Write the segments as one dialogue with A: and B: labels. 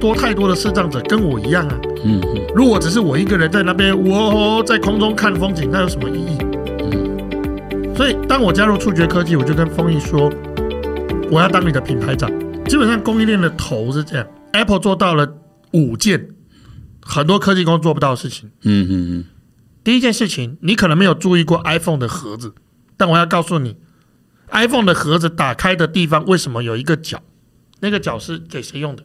A: 太多太多的视障者跟我一样啊。
B: 嗯嗯。
A: 如果只是我一个人在那边，我在空中看风景，那有什么意义？嗯。所以当我加入触觉科技，我就跟丰毅说，我要当你的品牌长。基本上供应链的头是这样，Apple 做到了五件很多科技公司做不到的事情。
B: 嗯嗯嗯。
A: 第一件事情，你可能没有注意过 iPhone 的盒子，但我要告诉你，iPhone 的盒子打开的地方为什么有一个角？那个角是给谁用的？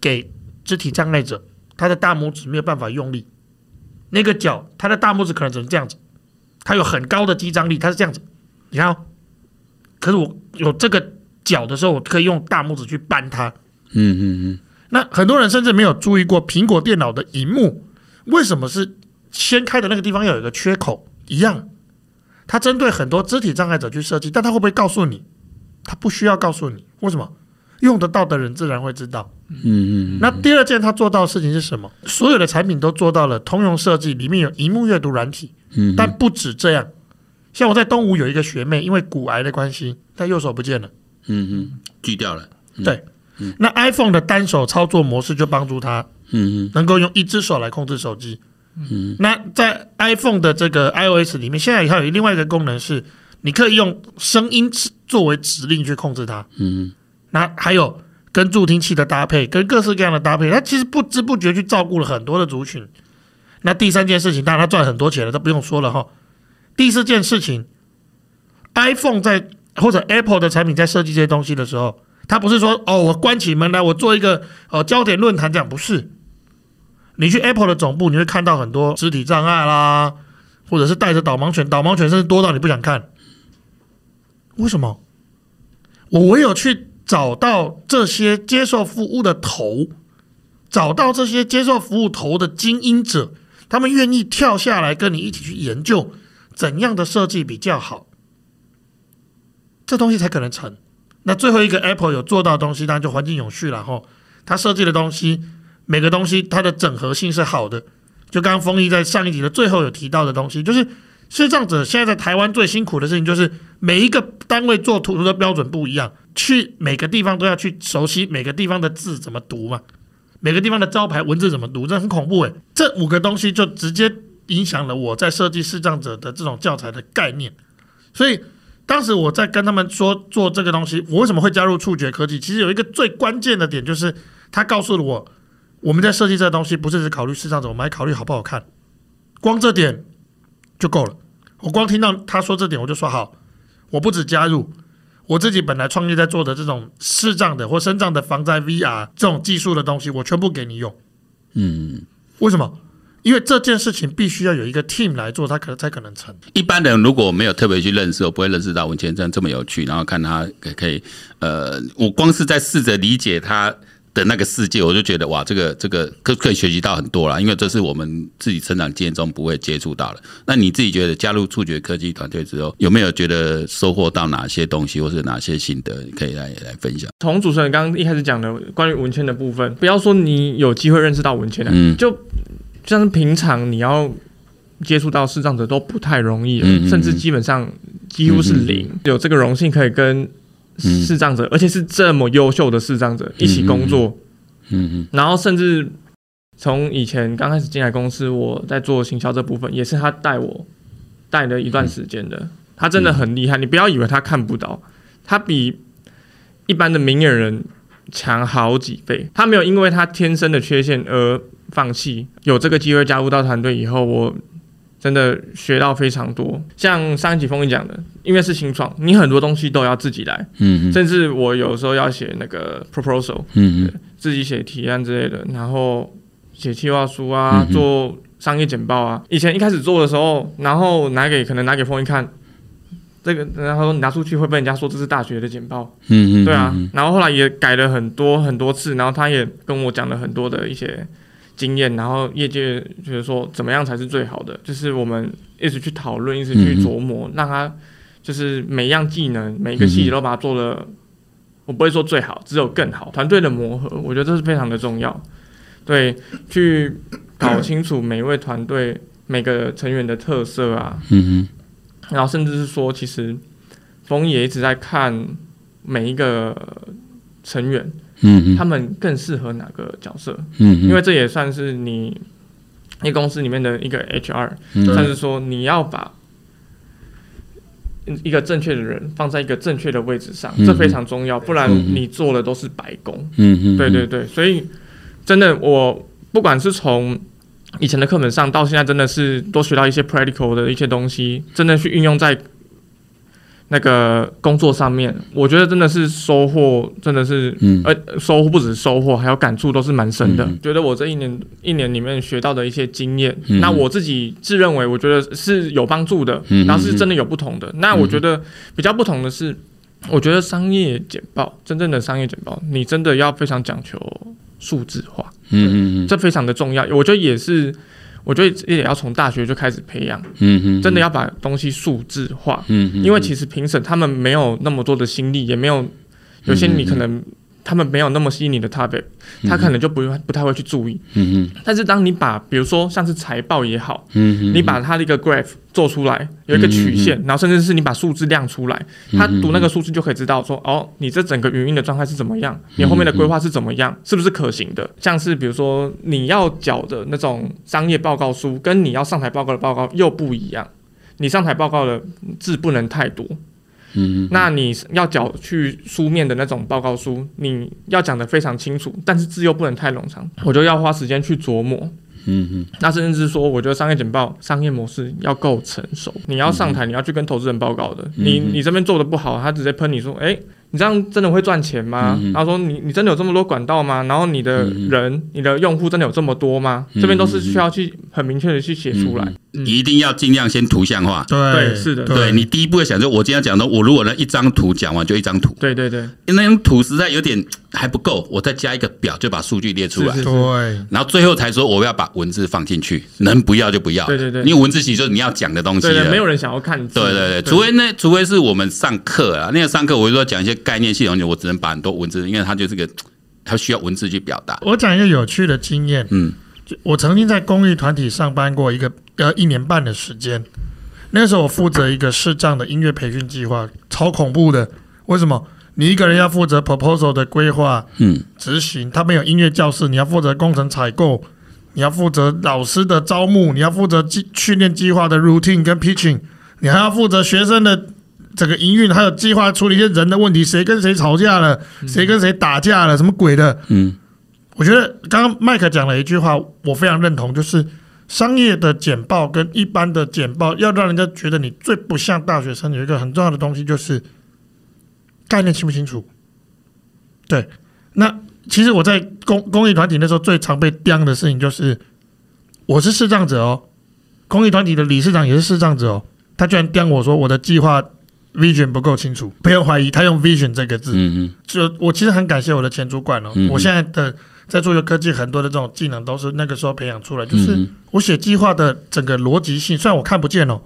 A: 给肢体障碍者，他的大拇指没有办法用力。那个脚，他的大拇指可能只能这样子，他有很高的肌张力，他是这样子。你看哦，可是我有这个脚的时候，我可以用大拇指去扳它。
B: 嗯嗯嗯。
A: 那很多人甚至没有注意过，苹果电脑的荧幕为什么是掀开的那个地方要有一个缺口？一样，它针对很多肢体障碍者去设计，但它会不会告诉你？它不需要告诉你，为什么？用得到的人自然会知道。
B: 嗯嗯，嗯。
A: 那第二件他做到的事情是什么？所有的产品都做到了通用设计，里面有荧幕阅读软体。
B: 嗯。
A: 但不止这样，像我在东吴有一个学妹，因为骨癌的关系，她右手不见了。
B: 嗯嗯，锯掉了。
A: 嗯、对。嗯。那 iPhone 的单手操作模式就帮助她，嗯嗯，能够用一只手来控制手机。嗯。那在 iPhone 的这个 iOS 里面，现在还有另外一个功能是，你可以用声音作为指令去控制它。嗯。那还有跟助听器的搭配，跟各式各样的搭配，他其实不知不觉去照顾了很多的族群。那第三件事情，当然他赚很多钱了，都不用说了哈。第四件事情，iPhone 在或者 Apple 的产品在设计这些东西的时候，他不是说哦，我关起门来，我做一个呃焦点论坛这样，不是。你去 Apple 的总部，你会看到很多肢体障碍啦，或者是带着导盲犬，导盲犬甚至多到你不想看。为什么？我唯有去。找到这些接受服务的头，找到这些接受服务头的精英者，他们愿意跳下来跟你一起去研究怎样的设计比较好，这东西才可能成。那最后一个 Apple 有做到的东西，当然就环境永续了哈。他设计的东西，每个东西它的整合性是好的。就刚刚丰毅在上一集的最后有提到的东西，就是视障者现在在台湾最辛苦的事情，就是每一个单位做图的标准不一样。去每个地方都要去熟悉每个地方的字怎么读嘛，每个地方的招牌文字怎么读，这很恐怖诶。这五个东西就直接影响了我在设计视障者的这种教材的概念。所以当时我在跟他们说做这个东西，我为什么会加入触觉科技？其实有一个最关键的点，就是他告诉了我，我们在设计这个东西不是只考虑视障者，我们还考虑好不好看。光这点就够了。我光听到他说这点，我就说好，我不止加入。我自己本来创业在做的这种视障的或身障的防灾 VR 这种技术的东西，我全部给你用。嗯，为什么？因为这件事情必须要有一个 team 来做，它可能才可能成。
B: 一般人如果没有特别去认识，我不会认识到文谦这样这么有趣，然后看他可以，呃，我光是在试着理解他。的那个世界，我就觉得哇，这个这个可可以学习到很多啦，因为这是我们自己成长经验中不会接触到的。那你自己觉得加入触觉科技团队之后，有没有觉得收获到哪些东西，或是哪些心得，可以来来分享？
C: 从主持人刚刚一开始讲的关于文谦的部分，不要说你有机会认识到文谦，嗯，就像是平常你要接触到视障者都不太容易，嗯嗯，甚至基本上几乎是零。有这个荣幸可以跟。视障者，而且是这么优秀的视障者一起工作，嗯嗯，然后甚至从以前刚开始进来公司，我在做行销这部分，也是他带我带了一段时间的。他真的很厉害，你不要以为他看不到，他比一般的明眼人强好几倍。他没有因为他天生的缺陷而放弃。有这个机会加入到团队以后，我。真的学到非常多，像上一集风一讲的，因为是新创，你很多东西都要自己来，嗯，甚至我有时候要写那个 proposal，嗯，自己写提案之类的，然后写计划书啊，嗯、做商业简报啊。以前一开始做的时候，然后拿给可能拿给风一看，这个然后说你拿出去会被人家说这是大学的简报，嗯嗯，对啊，然后后来也改了很多很多次，然后他也跟我讲了很多的一些。经验，然后业界就是说怎么样才是最好的，就是我们一直去讨论，一直去琢磨，让他就是每样技能，每一个细节都把它做了。我不会说最好，只有更好。团队的磨合，我觉得这是非常的重要。对，去搞清楚每一位团队每个成员的特色啊，然后甚至是说，其实丰毅也一直在看每一个成员，嗯，他们更适合哪个角色？嗯，因为这也算是你一公司里面的一个 HR，算是说你要把一个正确的人放在一个正确的位置上，这非常重要，不然你做的都是白工。嗯，对对对，所以真的，我不管是从以前的课本上到现在，真的是多学到一些 practical 的一些东西，真的去运用在。那个工作上面，我觉得真的是收获，真的是，嗯，呃，收获不止收获，还有感触都是蛮深的。嗯、觉得我这一年一年里面学到的一些经验，嗯、那我自己自认为，我觉得是有帮助的，嗯、然后是真的有不同的。嗯、那我觉得比较不同的是，我觉得商业简报，真正的商业简报，你真的要非常讲求数字化，嗯嗯嗯，这非常的重要。我觉得也是。我觉得也要从大学就开始培养，嗯哼，真的要把东西数字化，嗯哼，因为其实评审他们没有那么多的心力，也没有有些你可能。他们没有那么吸引你的 topic，他可能就不不太会去注意。嗯嗯。但是当你把比如说像是财报也好，嗯，你把它的一个 graph 做出来，有一个曲线，然后甚至是你把数字亮出来，他读那个数字就可以知道说，哦，你这整个营运的状态是怎么样，你后面的规划是怎么样，是不是可行的？像是比如说你要缴的那种商业报告书，跟你要上台报告的报告又不一样，你上台报告的字不能太多。嗯，那你要缴去书面的那种报告书，你要讲得非常清楚，但是字又不能太冗长，我就要花时间去琢磨。嗯嗯，那甚至是说，我觉得商业简报、商业模式要够成熟，你要上台，你要去跟投资人报告的，你你这边做的不好，他直接喷你说，哎。你这样真的会赚钱吗？然后说你你真的有这么多管道吗？然后你的人、你的用户真的有这么多吗？这边都是需要去很明确的去写出来，
B: 一定要尽量先图像化。
C: 对，是的，
B: 对你第一步要想说，我今天讲的，我如果那一张图讲完就一张图。
C: 对对对，
B: 因为那张图实在有点还不够，我再加一个表就把数据列出来。
A: 对，
B: 然后最后才说我要把文字放进去，能不要就不要。
C: 对对对，
B: 因为文字其实就是你要讲的东西。
C: 对，没有人想要看。
B: 对对对，除非那除非是我们上课啊，那个上课我就说讲一些。概念系统，我只能把很多文字，因为它就是个，它需要文字去表达。
A: 我讲一个有趣的经验，嗯，我曾经在公益团体上班过一个呃一年半的时间，那时候我负责一个视障的音乐培训计划，超恐怖的。为什么？你一个人要负责 proposal 的规划，嗯，执行，他没有音乐教室，你要负责工程采购，你要负责老师的招募，你要负责训训练计划的 routine 跟 pitching，你还要负责学生的。整个营运还有计划处理一些人的问题，谁跟谁吵架了，谁跟谁打架了，什么鬼的？嗯，我觉得刚刚麦克讲了一句话，我非常认同，就是商业的简报跟一般的简报，要让人家觉得你最不像大学生，有一个很重要的东西就是概念清不清楚？对，那其实我在公公益团体那时候最常被刁的事情就是，我是视障者哦，公益团体的理事长也是视障者哦，他居然刁我说我的计划。Vision 不够清楚，不要怀疑，他用 vision 这个字。嗯嗯，就我其实很感谢我的前主管哦，嗯、我现在的在做一个科技，很多的这种技能都是那个时候培养出来。就是我写计划的整个逻辑性，虽然我看不见哦，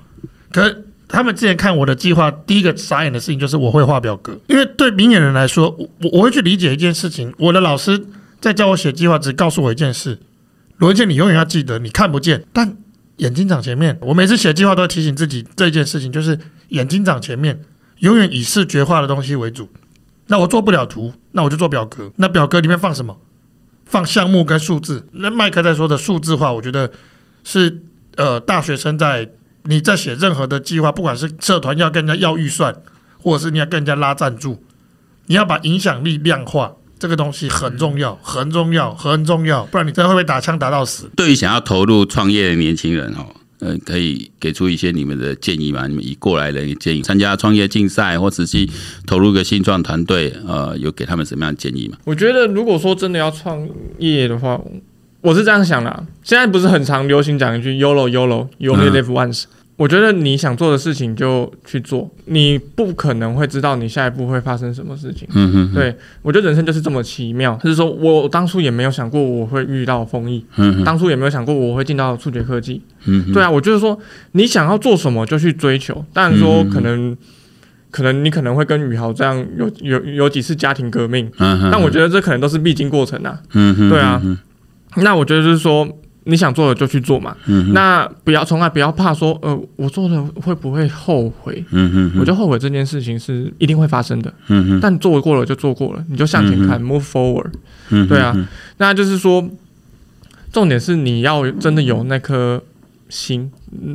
A: 可是他们之前看我的计划，第一个傻眼的事情就是我会画表格。因为对明眼人来说，我我会去理解一件事情。我的老师在教我写计划，只告诉我一件事：逻辑，你永远要记得，你看不见，但眼睛长前面。我每次写计划都会提醒自己这件事情，就是。眼睛长前面，永远以视觉化的东西为主。那我做不了图，那我就做表格。那表格里面放什么？放项目跟数字。那麦克在说的数字化，我觉得是呃大学生在你在写任何的计划，不管是社团要跟人家要预算，或者是你要跟人家拉赞助，你要把影响力量化，这个东西很重要，很重要，很重要。不然你真的会被打枪打到死。
B: 对于想要投入创业的年轻人哦。呃，可以给出一些你们的建议吗？你们以过来人的建议，参加创业竞赛或实际投入一个新创团队，呃，有给他们什么样的建议吗？
C: 我觉得，如果说真的要创业的话，我是这样想的。现在不是很常流行讲一句 “YOLO YOLO You only live once”。我觉得你想做的事情就去做，你不可能会知道你下一步会发生什么事情。嗯哼，对，我觉得人生就是这么奇妙。就是说我当初也没有想过我会遇到丰益，嗯哼，当初也没有想过我会进到触觉科技。嗯，对啊，我就是说你想要做什么就去追求。当然说可能，嗯，可能你可能会跟宇豪这样有有有几次家庭革命。嗯哼，但我觉得这可能都是必经过程啊。嗯哼，对啊。那我觉得就是说。你想做的就去做嘛。嗯，那不要从来不要怕说，呃，我做了会不会后悔？嗯哼，我就后悔这件事情是一定会发生的。嗯哼，但做过了就做过了，你就向前看，move forward。嗯，对啊，那就是说，重点是你要真的有那颗心。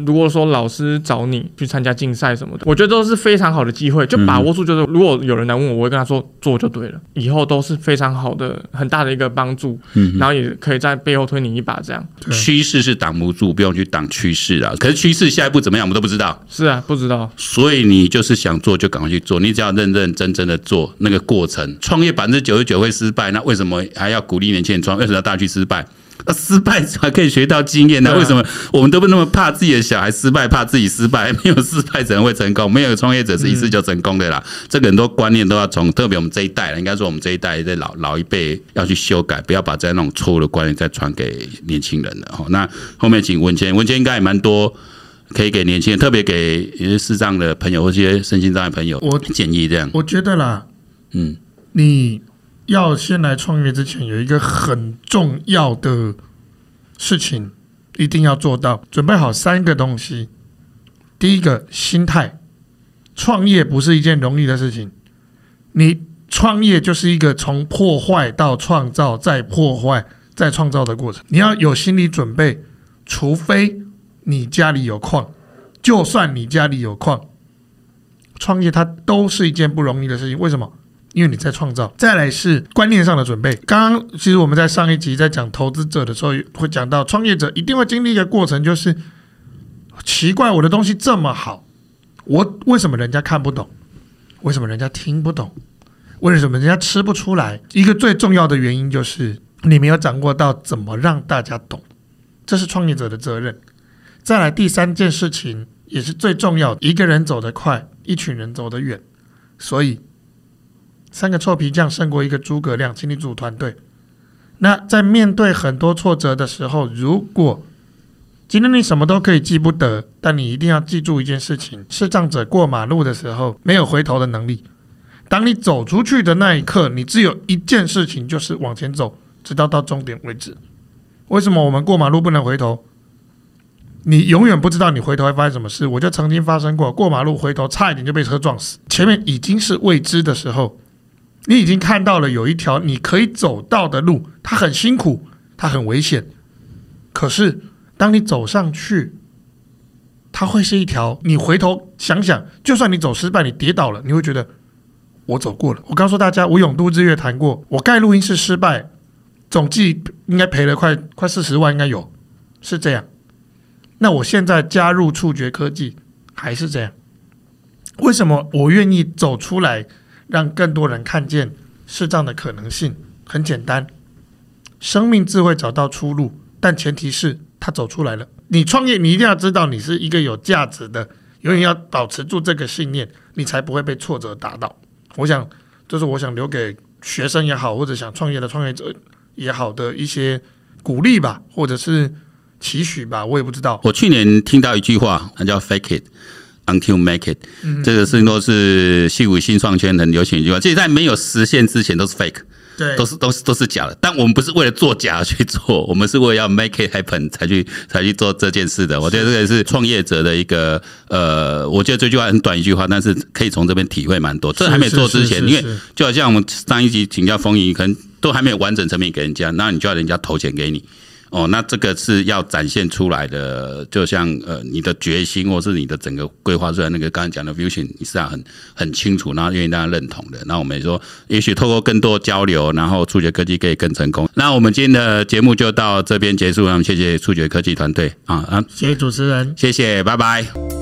C: 如果说老师找你去参加竞赛什么的，我觉得都是非常好的机会，就把握住。就是如果有人来问我，我会跟他说做就对了，以后都是非常好的、很大的一个帮助。嗯，然后也可以在背后推你一把，这样。
B: 趋势是挡不住，不用去挡趋势啊。可是趋势下一步怎么样，我们都不知道。
C: 是啊，不知道。
B: 所以你就是想做就赶快去做，你只要认认真真的做那个过程。创业百分之九十九会失败，那为什么还要鼓励年轻人创？为什么要大家去失败？那失败才可以学到经验呢？为什么我们都不那么怕自己的小孩失败，怕自己失败？没有失败怎么会成功？没有创业者是一次就成功的啦。这个很多观念都要从，特别我们这一代，应该说我们这一代的老老一辈要去修改，不要把这样那种错误的观念再传给年轻人了。那后面请文谦，文谦应该也蛮多可以给年轻人，特别给一些视障的朋友或一些身心障碍朋友，我建议这样。
A: 我觉得啦，嗯，你。要先来创业之前，有一个很重要的事情一定要做到，准备好三个东西。第一个，心态，创业不是一件容易的事情。你创业就是一个从破坏到创造，再破坏再创造的过程。你要有心理准备，除非你家里有矿，就算你家里有矿，创业它都是一件不容易的事情。为什么？因为你在创造，再来是观念上的准备。刚刚其实我们在上一集在讲投资者的时候，会讲到创业者一定会经历一个过程，就是奇怪，我的东西这么好，我为什么人家看不懂？为什么人家听不懂？为什么人家吃不出来？一个最重要的原因就是你没有掌握到怎么让大家懂，这是创业者的责任。再来第三件事情也是最重要的，一个人走得快，一群人走得远，所以。三个臭皮匠胜过一个诸葛亮，请你组团队。那在面对很多挫折的时候，如果今天你什么都可以记不得，但你一定要记住一件事情：视障者过马路的时候没有回头的能力。当你走出去的那一刻，你只有一件事情，就是往前走，直到到终点为止。为什么我们过马路不能回头？你永远不知道你回头会发生什么事。我就曾经发生过过马路回头，差一点就被车撞死。前面已经是未知的时候。你已经看到了有一条你可以走到的路，它很辛苦，它很危险。可是当你走上去，它会是一条。你回头想想，就算你走失败，你跌倒了，你会觉得我走过了。我告诉大家，我永都日月谈过，我盖录音室失败，总计应该赔了快 快四十万，应该有，是这样。那我现在加入触觉科技，还是这样。为什么我愿意走出来？让更多人看见视障的可能性，很简单，生命自会找到出路，但前提是他走出来了。你创业，你一定要知道你是一个有价值的，永远要保持住这个信念，你才不会被挫折打倒。我想，这是我想留给学生也好，或者想创业的创业者也好的一些鼓励吧，或者是期许吧，我也不知道。
B: 我去年听到一句话，那叫 “fake it”。Until make it，这个事情都是矽谷新创圈很流行一句话。其实，在没有实现之前，都是 fake，对，都是都是都是假的。但我们不是为了做假去做，我们是为了要 make it happen 才去才去做这件事的。我觉得这个也是创业者的一个呃，我觉得这句话很短一句话，但是可以从这边体会蛮多。这还没做之前，因为就好像我们上一集请教风云，可能都还没有完整成品给人家，那你就要人家投钱给你。哦，那这个是要展现出来的，就像呃，你的决心，或是你的整个规划出来那个刚才讲的 vision，你是要很很清楚，然后愿意大家认同的。那我们也说，也许透过更多交流，然后触觉科技可以更成功。那我们今天的节目就到这边结束，那么谢谢触觉科技团队啊啊，谢谢主持人，谢谢，拜拜。